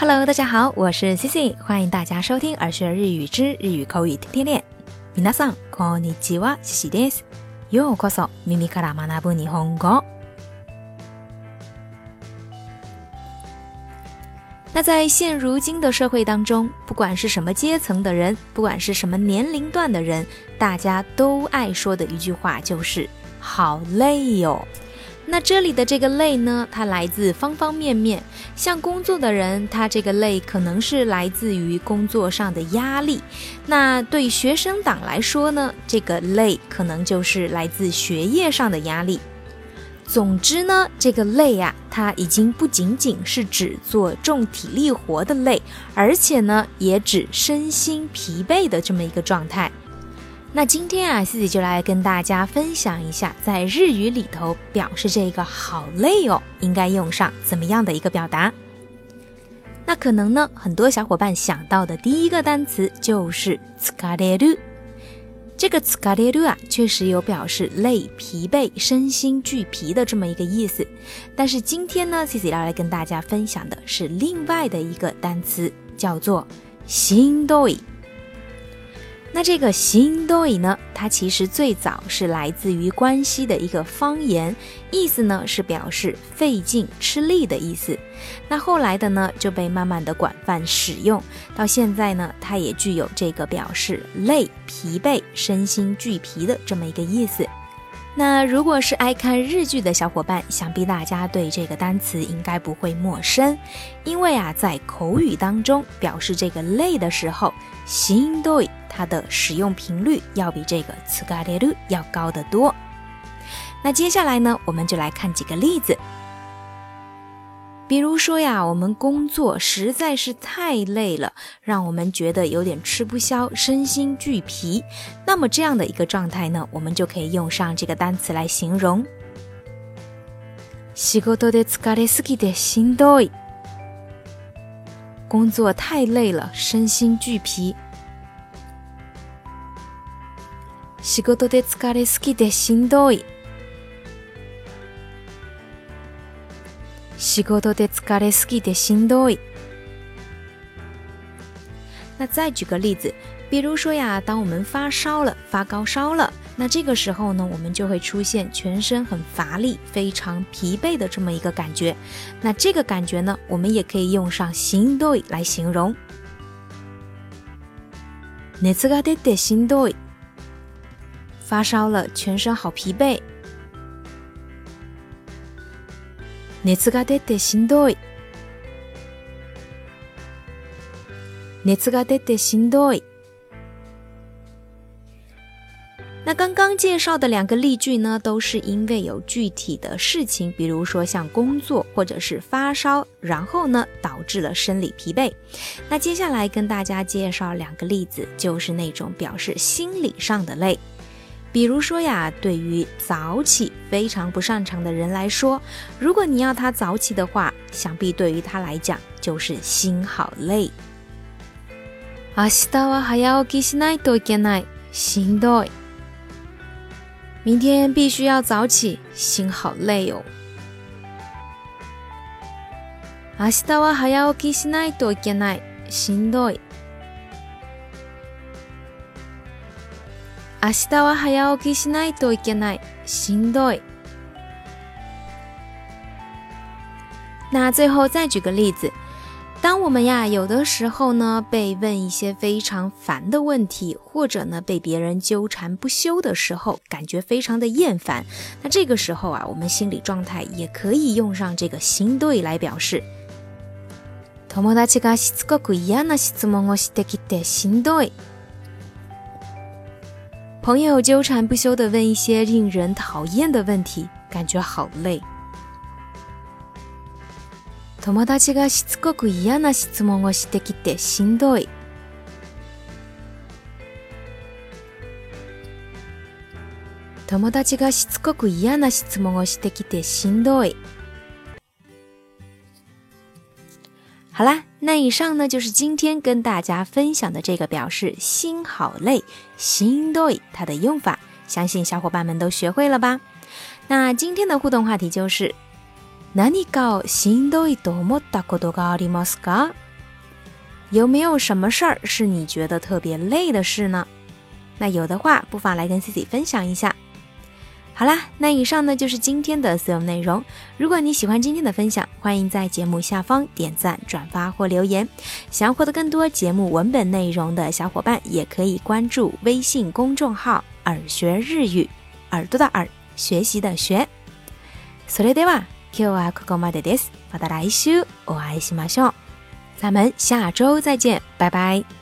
Hello，大家好，我是 Cici，欢迎大家收听耳学日语之日语口语天天练。皆さんこんにちは、Cici です。ようこそ耳から学ぶ日本語。那在现如今的社会当中，不管是什么阶层的人，不管是什么年龄段的人，大家都爱说的一句话就是“好累哟”。 那这里的这个累呢，它来自方方面面。像工作的人，他这个累可能是来自于工作上的压力；那对学生党来说呢，这个累可能就是来自学业上的压力。总之呢，这个累呀，它已经不仅仅是指做重体力活的累，而且呢，也指身心疲惫的这么一个状态。那今天啊，自己就来跟大家分享一下，在日语里头表示这个好累哦，应该用上怎么样的一个表达？那可能呢，很多小伙伴想到的第一个单词就是“疲れる”。这个“疲れる”啊，确实有表示累、疲惫、身心俱疲的这么一个意思。但是今天呢，自己要来跟大家分享的是另外的一个单词，叫做“心多い”。 那这个心多伊呢？它其实最早是来自于关西的一个方言，意思呢是表示费劲、吃力的意思。那后来的呢就被慢慢的广泛使用，到现在呢，它也具有这个表示累、疲惫、身心俱疲的这么一个意思。那如果是爱看日剧的小伙伴，想必大家对这个单词应该不会陌生，因为啊，在口语当中表示这个累的时候，心多它的使用频率要比这个つがれる要高得多。那接下来呢，我们就来看几个例子。比如说呀，我们工作实在是太累了，让我们觉得有点吃不消，身心俱疲。那么这样的一个状态呢，我们就可以用上这个单词来形容。仕事で疲れすぎてしんどい。工作太累了，身心俱疲。 仕事で疲れすぎてしんどい。仕事で疲れすぎてしんどい。那再举个例子，比如说呀，当我们发烧了，发高烧了，那这个时候呢，我们就会出现全身很乏力、非常疲惫的这么一个感觉。那这个感觉呢，我们也可以用上しんどい来形容。熱が出てしんどい。 发烧了，全身好疲惫。熱が出てしんどい。熱が出てしんどい。那刚刚介绍的两个例句呢，都是因为有具体的事情，比如说像工作或者是发烧，然后呢导致了生理疲惫。那接下来跟大家介绍两个例子，就是那种表示心理上的累。 比如说呀，对于早起非常不擅长的人来说，如果你要他早起的话，想必对于他来讲就是心好累。明日は早起きしないといけない。しんどい。明天必须要早起，心好累哦。明日は早起きしないといけない。しんどい。 明日は早起きしないといけない。しんどい。那最后再举个例子，当我们呀有的时候呢被问一些非常烦的问题，或者呢被别人纠缠不休的时候，感觉非常的厌烦。那这个时候啊，我们心理状态也可以用上这个“しんどい”来表示。友達がしつこく嫌な質問をしてきてしんどい。 朋友纠缠不休的问一些令人讨厌的问题，感觉好累。友達がしつこく嫌な質問をしてきてしんどい。友達がしつこく嫌な質問をしてきてしんどい。 好啦，那以上呢就是今天跟大家分享的这个表示心好累，心多它的用法，相信小伙伴们都学会了吧？那今天的互动话题就是，何か心多いと思ったことがありますか？ 有没有什么事儿是你觉得特别累的事呢？那有的话，不妨来跟 Cici 分享一下。 好啦，那以上呢就是今天的所有内容。如果你喜欢今天的分享，欢迎在节目下方点赞、转发或留言。想要获得更多节目文本内容的小伙伴，也可以关注微信公众号“耳学日语”，耳朵的耳，学习的学。それでは今日はここまでです。また来週お会いしましょう。咱们下周再见，拜拜。